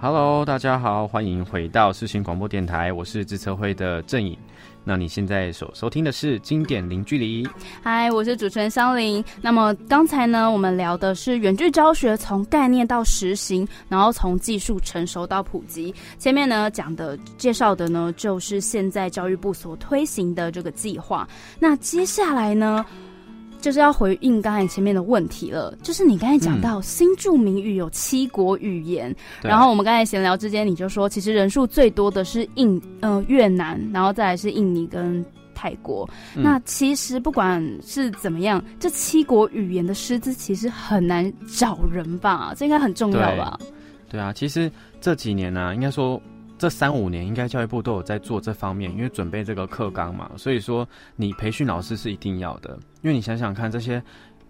Hello，大家好，欢迎回到世新广播电台，我是自测会的郑颖。那你现在所收听的是经典零距离。嗨，我是主持人香菱。那么刚才呢，我们聊的是远距教学从概念到实行，然后从技术成熟到普及。前面呢讲的介绍的呢，就是现在教育部所推行的这个计划。那接下来呢？就是要回应刚才前面的问题了，就是你刚才讲到新著名语有七国语言，然后我们刚才闲聊之间你就说，其实人数最多的是印呃越南，然后再来是印尼跟泰国。那其实不管是怎么样，这七国语言的师资其实很难找人吧？这应该很重要吧？对啊，其实这几年呢，应该说。这三五年应该教育部都有在做这方面，因为准备这个课纲嘛，所以说你培训老师是一定要的，因为你想想看这些。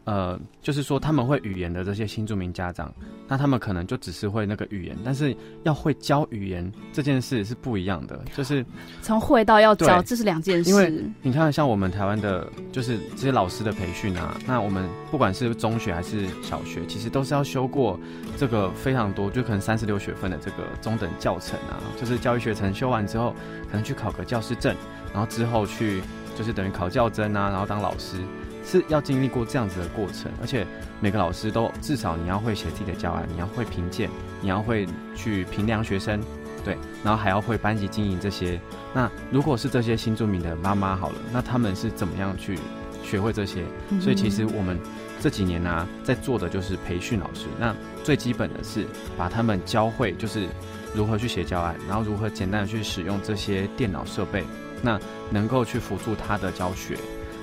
呃，就是说他们会语言的这些新住民家长，那他们可能就只是会那个语言，但是要会教语言这件事是不一样的，就是从会到要教，这是两件事。因为你看，像我们台湾的，就是这些老师的培训啊，那我们不管是中学还是小学，其实都是要修过这个非常多，就可能三十六学分的这个中等教程啊，就是教育学程修完之后，可能去考个教师证，然后之后去就是等于考教甄啊，然后当老师。是要经历过这样子的过程，而且每个老师都至少你要会写自己的教案，你要会评鉴，你要会去评量学生，对，然后还要会班级经营这些。那如果是这些新住民的妈妈好了，那他们是怎么样去学会这些？所以其实我们这几年呢，在做的就是培训老师。那最基本的是把他们教会，就是如何去写教案，然后如何简单的去使用这些电脑设备，那能够去辅助他的教学。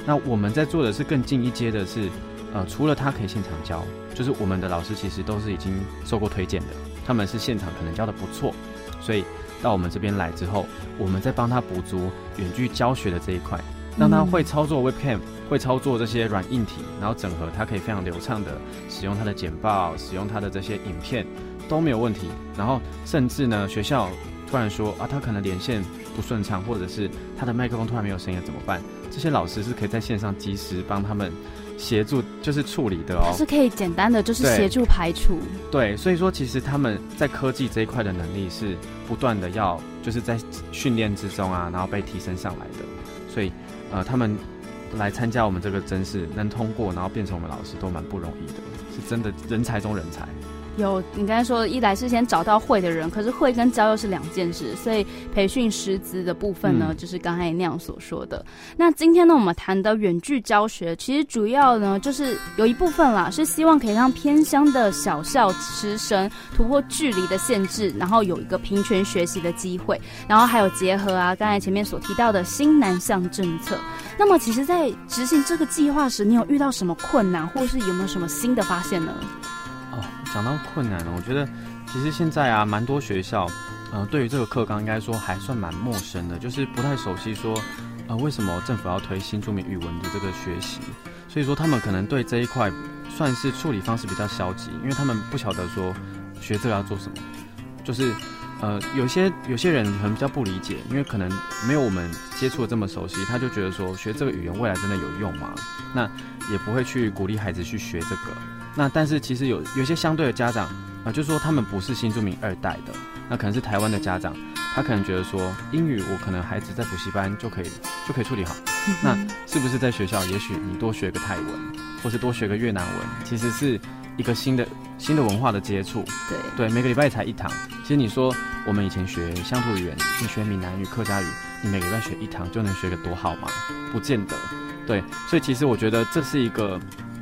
那我们在做的是更近一阶的，是，呃，除了他可以现场教，就是我们的老师其实都是已经受过推荐的，他们是现场可能教的不错，所以到我们这边来之后，我们再帮他补足远距教学的这一块，让他会操作 Webcam，会操作这些软硬体，然后整合，他可以非常流畅的使用他的简报，使用他的这些影片都没有问题，然后甚至呢，学校突然说啊，他可能连线不顺畅，或者是他的麦克风突然没有声音怎么办？这些老师是可以在线上及时帮他们协助，就是处理的哦。是可以简单的，就是协助排除。对，所以说其实他们在科技这一块的能力是不断的要，就是在训练之中啊，然后被提升上来的。所以呃，他们来参加我们这个真试，能通过，然后变成我们老师都蛮不容易的，是真的人才中人才。有，你刚才说一来是先找到会的人，可是会跟教又是两件事，所以培训师资的部分呢，就是刚才那样所说的。那今天呢，我们谈的远距教学，其实主要呢就是有一部分啦，是希望可以让偏乡的小校师生突破距离的限制，然后有一个平权学习的机会，然后还有结合啊，刚才前面所提到的新南向政策。那么，其实，在执行这个计划时，你有遇到什么困难，或是有没有什么新的发现呢？讲到困难了，我觉得其实现在啊，蛮多学校，呃，对于这个课纲应该说还算蛮陌生的，就是不太熟悉说，呃，为什么政府要推新著名语文的这个学习，所以说他们可能对这一块算是处理方式比较消极，因为他们不晓得说学这个要做什么，就是呃，有些有些人可能比较不理解，因为可能没有我们接触的这么熟悉，他就觉得说学这个语言未来真的有用吗？那也不会去鼓励孩子去学这个。那但是其实有有些相对的家长啊，就说他们不是新住民二代的，那可能是台湾的家长，他可能觉得说英语我可能孩子在补习班就可以就可以处理好，那是不是在学校也许你多学个泰文，或是多学个越南文，其实是一个新的新的文化的接触。对对，每个礼拜才一堂。其实你说我们以前学乡土语言，你学闽南语、客家语，你每个礼拜学一堂就能学个多好吗？不见得。对，所以其实我觉得这是一个。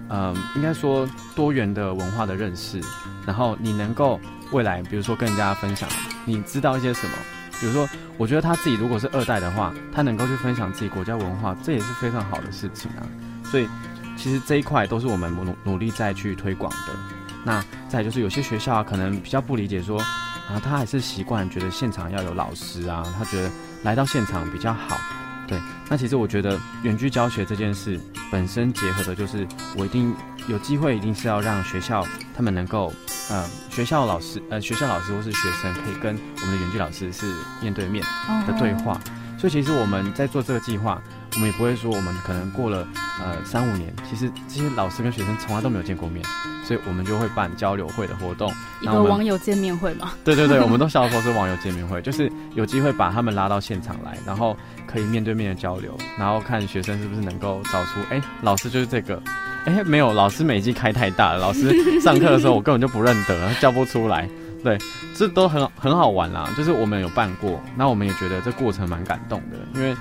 嗯，应该说多元的文化的认识，然后你能够未来，比如说跟人家分享，你知道一些什么？比如说，我觉得他自己如果是二代的话，他能够去分享自己国家文化，这也是非常好的事情啊。所以，其实这一块都是我们努努力在去推广的。那再就是有些学校啊，可能比较不理解，说啊，他还是习惯觉得现场要有老师啊，他觉得来到现场比较好。对，那其实我觉得远距教学这件事本身结合的就是，我一定有机会，一定是要让学校他们能够，呃，学校老师，呃，学校老师或是学生可以跟我们的远距老师是面对面的对话。所以其实我们在做这个计划，我们也不会说我们可能过了呃三五年，其实这些老师跟学生从来都没有见过面，所以我们就会办交流会的活动，一个网友见面会嘛。对对对，我们都 笑说是网友见面会，就是有机会把他们拉到现场来，然后可以面对面的交流，然后看学生是不是能够找出，哎，老师就是这个，哎，没有，老师每季开太大了，老师 上课的时候我根本就不认得，叫不出来。对，这都很很好玩啦。就是我们有办过，那我们也觉得这过程蛮感动的，因为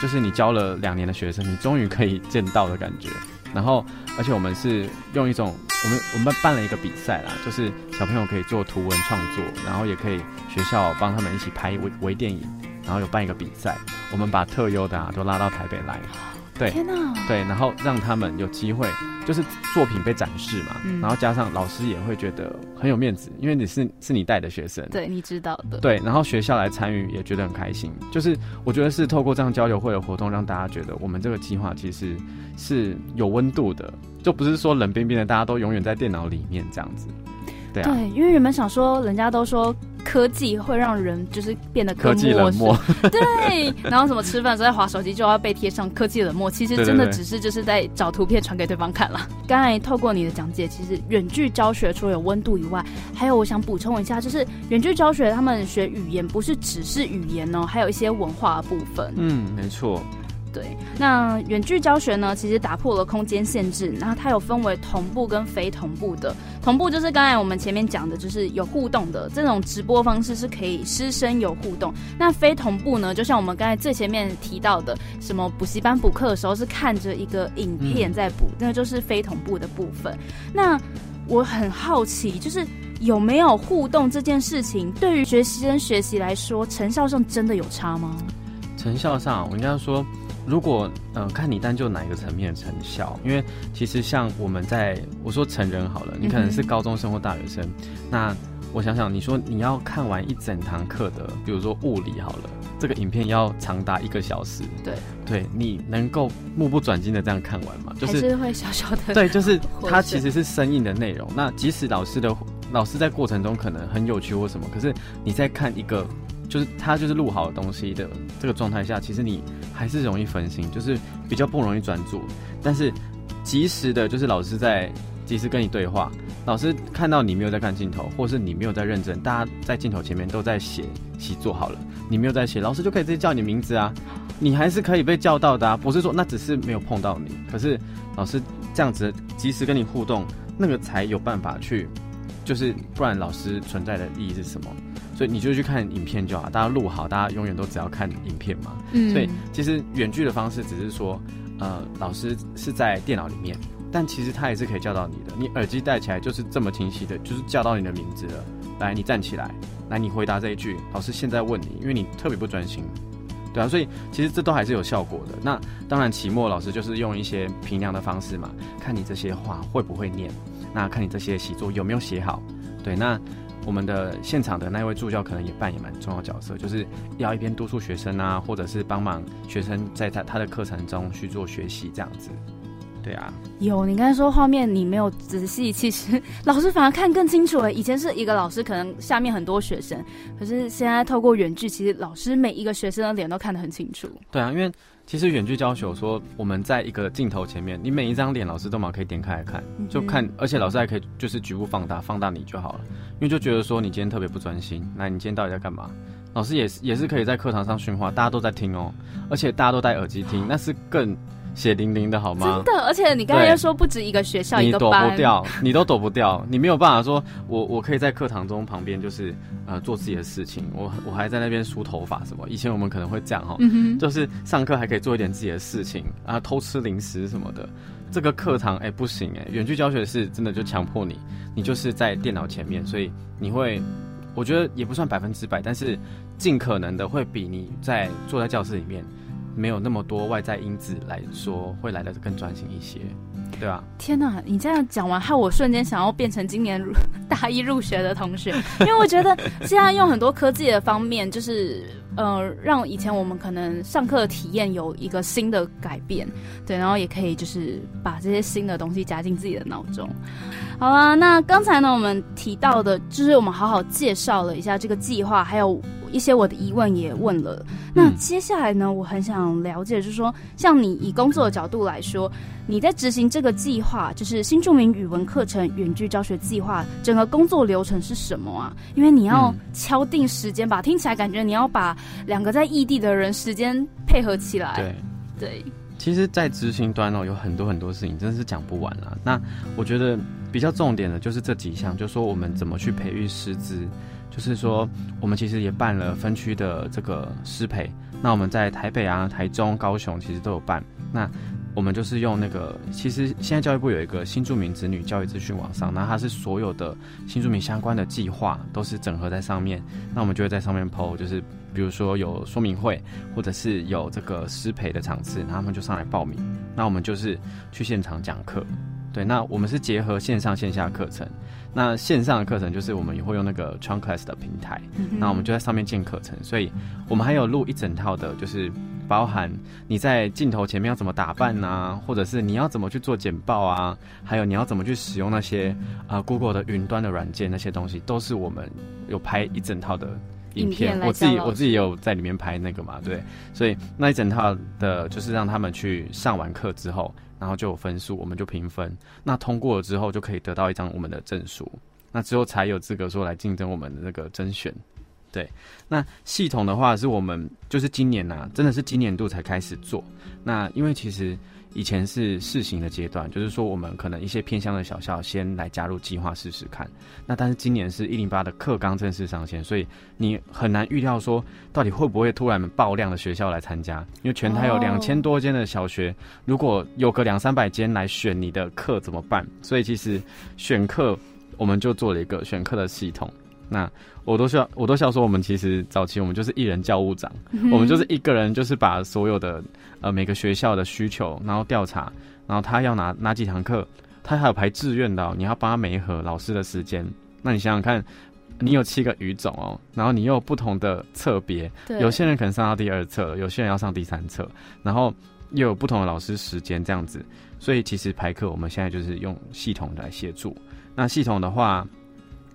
就是你教了两年的学生，你终于可以见到的感觉。然后，而且我们是用一种，我们我们办了一个比赛啦，就是小朋友可以做图文创作，然后也可以学校帮他们一起拍微微电影，然后有办一个比赛，我们把特优的啊都拉到台北来。对，天哪！对，然后让他们有机会，就是作品被展示嘛，然后加上老师也会觉得很有面子，因为你是是你带的学生，对，你知道的，对，然后学校来参与也觉得很开心，就是我觉得是透过这样交流会的活动，让大家觉得我们这个计划其实是有温度的，就不是说冷冰冰的，大家都永远在电脑里面这样子。对，因为原本想说，人家都说科技会让人就是变得科技冷漠，对。然后什么吃饭时候在划手机就要被贴上科技冷漠，其实真的只是就是在找图片传给对方看了。刚才透过你的讲解，其实远距教学除了有温度以外，还有我想补充一下，就是远距教学他们学语言不是只是语言哦，还有一些文化部分。嗯，没错。对，那远距教学呢，其实打破了空间限制，然后它有分为同步跟非同步的。同步就是刚才我们前面讲的，就是有互动的这种直播方式是可以师生有互动。那非同步呢，就像我们刚才最前面提到的，什么补习班补课的时候是看着一个影片在补，那就是非同步的部分。那我很好奇，就是有没有互动这件事情，对于学习生学习来说，成效上真的有差吗？成效上，我应该说。如果呃看你单就哪一个层面的成效，因为其实像我们在我说成人好了，你可能是高中生或大学生，那我想想，你说你要看完一整堂课的，比如说物理好了，这个影片要长达一个小时，对，对你能够目不转睛的这样看完吗？就是会小小的，对，就是它其实是生硬的内容。那即使老师的老师在过程中可能很有趣或什么，可是你在看一个。就是他就是录好的东西的这个状态下，其实你还是容易分心，就是比较不容易专注。但是及时的，就是老师在及时跟你对话，老师看到你没有在看镜头，或是你没有在认真，大家在镜头前面都在写习作好了，你没有在写，老师就可以直接叫你名字啊，你还是可以被叫到的啊，不是说那只是没有碰到你，可是老师这样子及时跟你互动，那个才有办法去，就是不然老师存在的意义是什么？所以你就去看影片就好，大家录好，大家永远都只要看影片嘛。嗯。所以其实远距的方式只是说，呃，老师是在电脑里面，但其实他也是可以叫到你的。你耳机戴起来就是这么清晰的，就是叫到你的名字了。来，你站起来，来，你回答这一句，老师现在问你，因为你特别不专心，对啊。所以其实这都还是有效果的。那当然，期末老师就是用一些评量的方式嘛，看你这些话会不会念，那看你这些习作有没有写好，对，那。我们的现场的那位助教可能也扮演蛮重要角色，就是要一边督促学生啊，或者是帮忙学生在他他的课程中去做学习这样子。对啊，有你刚才说画面你没有仔细，其实 老师反而看更清楚了。以前是一个老师可能下面很多学生，可是现在透过远距，其实老师每一个学生的脸都看得很清楚。对啊，因为。其实远距教学，说我们在一个镜头前面，你每一张脸老师都嘛可以点开来看，就看，而且老师还可以就是局部放大，放大你就好了。因为就觉得说你今天特别不专心，那你今天到底在干嘛？老师也是也是可以在课堂上训话，大家都在听哦，而且大家都戴耳机听，那是更。血淋淋的好吗？真的，而且你刚才又说不止一个学校，一个班，你躲不掉，你都躲不掉，你没有办法说，我我可以在课堂中旁边就是呃做自己的事情，我我还在那边梳头发什么。以前我们可能会这样哈，就是上课还可以做一点自己的事情啊，偷吃零食什么的。这个课堂哎不行哎，远距教学是真的就强迫你，你就是在电脑前面，所以你会，我觉得也不算百分之百，但是尽可能的会比你在坐在教室里面。没有那么多外在因子来说，会来的更专心一些。对啊。天哪，你这样讲完，害我瞬间想要变成今年 大一入学的同学，因为我觉得现在用很多科技的方面，就是呃，让以前我们可能上课的体验有一个新的改变，对，然后也可以就是把这些新的东西加进自己的脑中。好啦，那刚才呢，我们提到的就是我们好好介绍了一下这个计划，还有一些我的疑问也问了。那接下来呢，我很想了解，就是说，像你以工作的角度来说，你在执行这个计划，就是新著名语文课程远距教学计划，整个工作流程是什么啊？因为你要敲定时间吧，听起来感觉你要把两个在异地的人时间配合起来。对对，其实，在执行端哦，有很多很多事情，真的是讲不完了。那我觉得比较重点的就是这几项，就说我们怎么去培育师资。就是说，我们其实也办了分区的这个师培。那我们在台北啊、台中、高雄其实都有办。那我们就是用那个，其实现在教育部有一个新住民子女教育资讯网上，那它是所有的新住民相关的计划都是整合在上面。那我们就会在上面 PO，就是比如说有说明会，或者是有这个师培的场次，他们就上来报名。那我们就是去现场讲课。对，那我们是结合线上线下课程。那线上的课程就是我们也会用那个 t r u n Class 的平台，那我们就在上面建课程，所以我们还有录一整套的，就是包含你在镜头前面要怎么打扮啊，或者是你要怎么去做简报啊，还有你要怎么去使用那些啊 Google 的云端的软件那些东西，都是我们有拍一整套的影片，我自己我自己有在里面拍那个嘛，对，所以那一整套的就是让他们去上完课之后。然后就有分数，我们就评分。那通过了之后，就可以得到一张我们的证书。那之后才有资格说来竞争我们的那个甄选。对，那系统的话是我们就是今年呐，真的是今年度才开始做。那因为其实。以前是试行的阶段，就是说我们可能一些偏乡的小校先来加入计划试试看。那但是今年是一零八的课纲正式上线，所以你很难预料说到底会不会突然爆量的学校来参加。因为全台有两千多间的小学，如果有个两三百间来选你的课怎么办？所以其实选课我们就做了一个选课的系统。那我都笑，我都笑说，我们其实早期我们就是一人教务长，我们就是一个人，就是把所有的呃每个学校的需求，然后调查，然后他要拿哪几堂课，他还有排志愿的，你要帮他每一盒老师的时间。那你想想看，你有七个语种哦，然后你又有不同的侧别，有些人可能上到第二册，有些人要上第三册，然后又有不同的老师时间这样子，所以其实排课我们现在就是用系统来协助。那系统的话。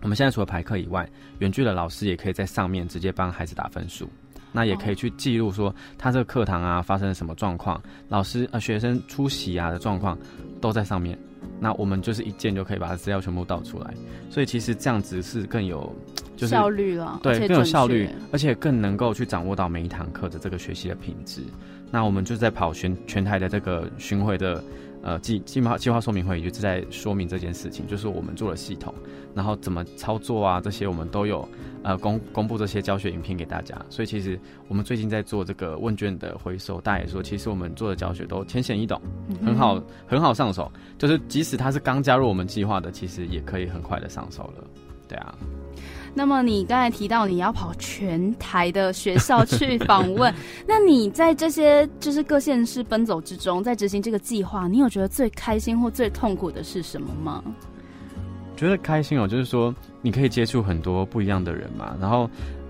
我们现在除了排课以外，远距的老师也可以在上面直接帮孩子打分数，那也可以去记录说他这个课堂啊发生了什么状况，老师呃学生出席啊的状况都在上面，那我们就是一键就可以把资料全部导出来，所以其实这样子是更有就是效率了，对，更有效率，而且更能够去掌握到每一堂课的这个学习的品质。那我们就在跑全全台的这个巡回的。呃，计计划计划说明会就是在说明这件事情，就是我们做了系统，然后怎么操作啊，这些我们都有呃公公布这些教学影片给大家。所以其实我们最近在做这个问卷的回收，大家也说，其实我们做的教学都浅显易懂，很好很好上手。就是即使他是刚加入我们计划的，其实也可以很快的上手了。对啊。那么你刚才提到你要跑全台的学校去 访问，那你在这些就是各县市奔走之中，在执行这个计划，你有觉得最开心或最痛苦的是什么吗？觉得开心哦，就是说你可以接触很多不一样的人嘛，然后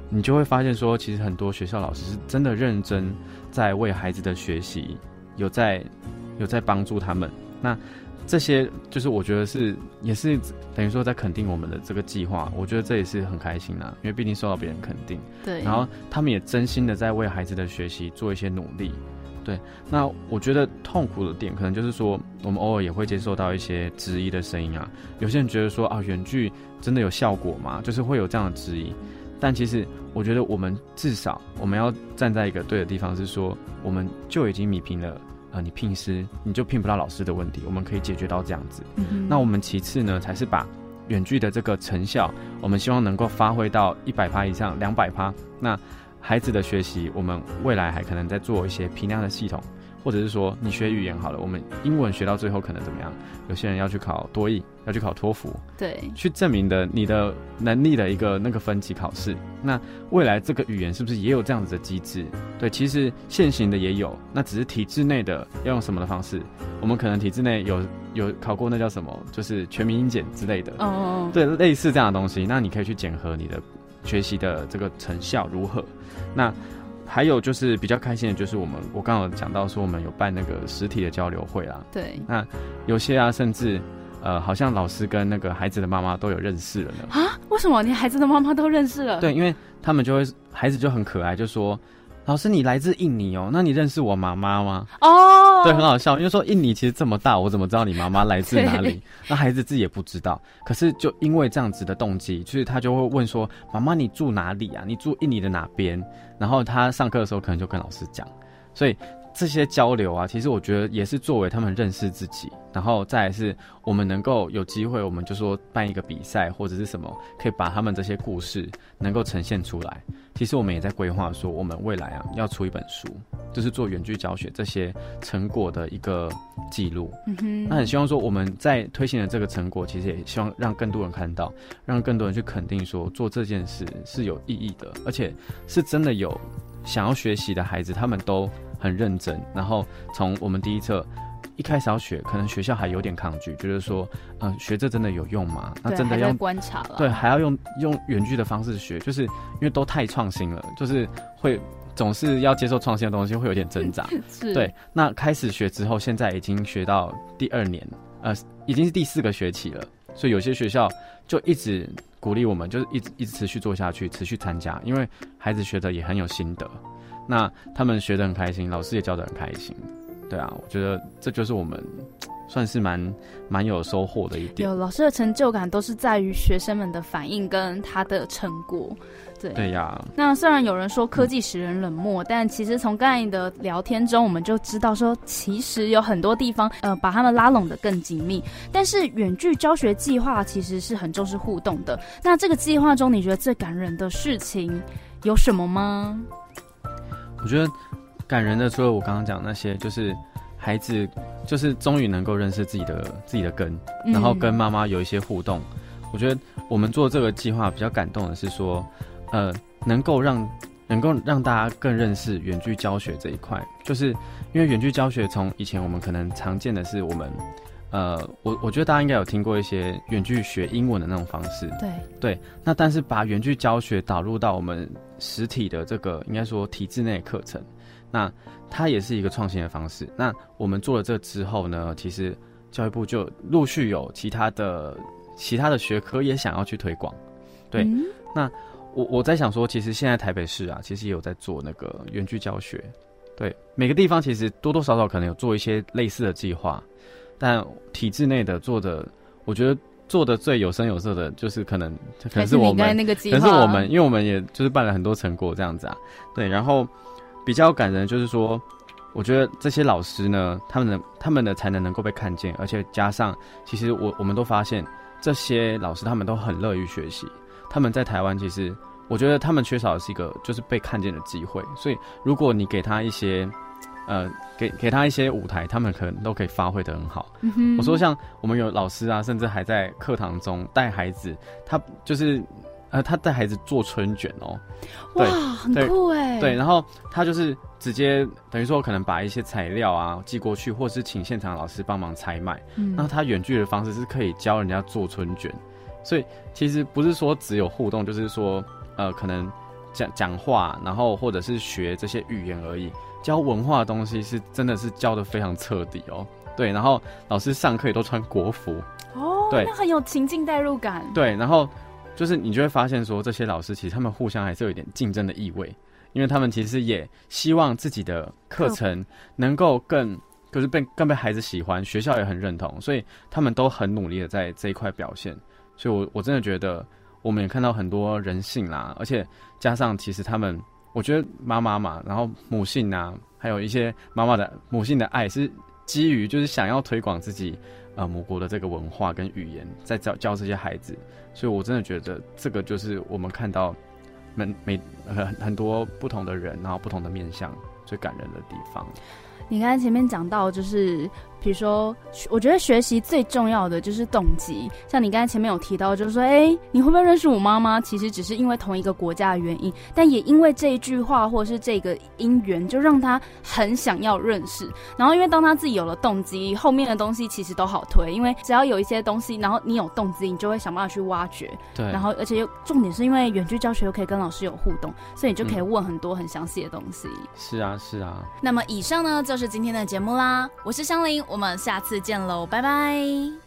你就会发现说，其实很多学校老师是真的认真在为孩子的学习有在有在帮助他们。那这些就是我觉得是也是等于说在肯定我们的这个计划，我觉得这也是很开心的，因为毕竟受到别人肯定。对。然后他们也真心的在为孩子的学习做一些努力。对。那我觉得痛苦的点可能就是说，我们偶尔也会接受到一些质疑的声音啊。有些人觉得说啊，远距真的有效果吗？就是会有这样的质疑。但其实我觉得我们至少我们要站在一个对的地方，是说我们就已经米平了。你聘师你就聘不到老师的问题，我们可以解决到这样子。那我们其次呢，才是把远距的这个成效，我们希望能够发挥到一百趴以上，两百趴。那孩子的学习，我们未来还可能在做一些批量的系统，或者是说你学语言好了，我们英文学到最后可能怎么样？有些人要去考多译，要去考托福，对，去证明的你的能力的一个那个分级考试。那未来这个语言是不是也有这样子的机制？对，其实现行的也有，那只是体制内的要用什么的方式？我们可能体制内有有考过那叫什么，就是全民英检之类的，哦，对，类似这样的东西。那你可以去检核你的学习的这个成效如何？那。还有就是比较开心的，就是我们我刚刚讲到说，我们有办那个实体的交流会啦。对。那有些啊，甚至呃，好像老师跟那个孩子的妈妈都有认识了呢。啊？为什么连孩子的妈妈都认识了？对，因为他们就会孩子就很可爱，就说。老师，你来自印尼哦？那你认识我妈妈吗？哦，对，很好笑，因为说印尼其实这么大，我怎么知道你妈妈来自哪里？那孩子自己也不知道。可是就因为这样子的动机，就是他就会问说：“妈妈，你住哪里啊？你住印尼的哪边？”然后他上课的时候可能就跟老师讲，所以。这些交流啊，其实我觉得也是作为他们认识自己，然后再是我们能够有机会，我们就说办一个比赛或者是什么，可以把他们这些故事能够呈现出来。其实我们也在规划说，我们未来啊要出一本书，就是做远距教学这些成果的一个记录。嗯哼，那很希望说我们在推行的这个成果，其实也希望让更多人看到，让更多人去肯定说做这件事是有意义的，而且是真的有想要学习的孩子，他们都。很认真，然后从我们第一册一开始要学，可能学校还有点抗拒，觉得说，嗯，学这真的有用吗？那真的要观察了，对，还要用用远距的方式学，就是因为都太创新了，就是会总是要接受创新的东西，会有点挣扎。对，那开始学之后，现在已经学到第二年，呃，已经是第四个学期了，所以有些学校就一直鼓励我们，就是一直一直持续做下去，持续参加，因为孩子学的也很有心得。那他们学得很开心，老师也教得很开心，对啊，我觉得这就是我们 算是蛮蛮有收获的一点。有老师的成就感都是在于学生们的反应跟他的成果，对对呀。那虽然有人说科技使人冷漠，但其实从刚才的聊天中，我们就知道说，其实有很多地方呃把他们拉拢的更紧密。但是远距教学计划其实是很重视互动的。那这个计划中，你觉得最感人的事情有什么吗？我觉得感人的，除了我刚刚讲那些，就是孩子，就是终于能够认识自己的自己的根，然后跟妈妈有一些互动。我觉得我们做这个计划比较感动的是说，呃，能够让能够让大家更认识远距教学这一块，就是因为远距教学从以前我们可能常见的是我们。呃，我我觉得大家应该有听过一些远距学英文的那种方式，对对。那但是把远距教学导入到我们实体的这个应该说体制内课程，那它也是一个创新的方式。那我们做了这之后呢，其实教育部就陆续有其他的其他的学科也想要去推广。对，那我我在想说，其实现在台北市啊，其实也有在做那个远距教学。对，每个地方其实多多少少可能有做一些类似的计划。但体制内的做的，我觉得做的最有声有色的，就是可能可能是我们，可能是我们，因为我们也就是办了很多成果这样子啊。对，然后比较感人就是说，我觉得这些老师呢，他们的他们的才能能够被看见，而且加上，其实我我们都发现这些老师他们都很乐于学习。他们在台湾其实，我觉得他们缺少的是一个就是被看见的机会。所以如果你给他一些。呃，给给他一些舞台，他们可能都可以发挥的很好。我说，像我们有老师啊，甚至还在课堂中带孩子，他就是呃，他带孩子做春卷哦，哇，很酷哎。对，然后他就是直接等于说，可能把一些材料啊寄过去，或是请现场老师帮忙采买。那他远距的方式是可以教人家做春卷，所以其实不是说只有互动，就是说呃，可能讲讲话，然后或者是学这些语言而已。教文化的东西是真的是教的非常彻底哦，对，然后老师上课也都穿国服哦，对，那很有情境代入感。对，然后就是你就会发现说，这些老师其实他们互相还是有一点竞争的意味，因为他们其实也希望自己的课程能够更就是被更被孩子喜欢，学校也很认同，所以他们都很努力的在这一块表现。所以，我我真的觉得我们也看到很多人性啦，而且加上其实他们。我觉得妈妈嘛，然后母性啊，还有一些妈妈的母性的爱，是基于就是想要推广自己呃母国的这个文化跟语言，在教教这些孩子，所以我真的觉得这个就是我们看到每每很很多不同的人，然后不同的面相最感人的地方。你刚才前面讲到，就是比如说，我觉得学习最重要的就是动机。像你刚才前面有提到，就是说，哎，你会不会认识我妈妈？其实只是因为同一个国家的原因，但也因为这一句话或者是这个因缘，就让他很想要认识。然后，因为当他自己有了动机，后面的东西其实都好推。因为只要有一些东西，然后你有动机，你就会想办法去挖掘。对。然后，而且又重点是因为远距教学又可以跟老师有互动，所以你就可以问很多很详细的东西。是啊，是啊。那么以上呢，就是今天的节目啦。我是香菱，我们下次见喽，拜拜。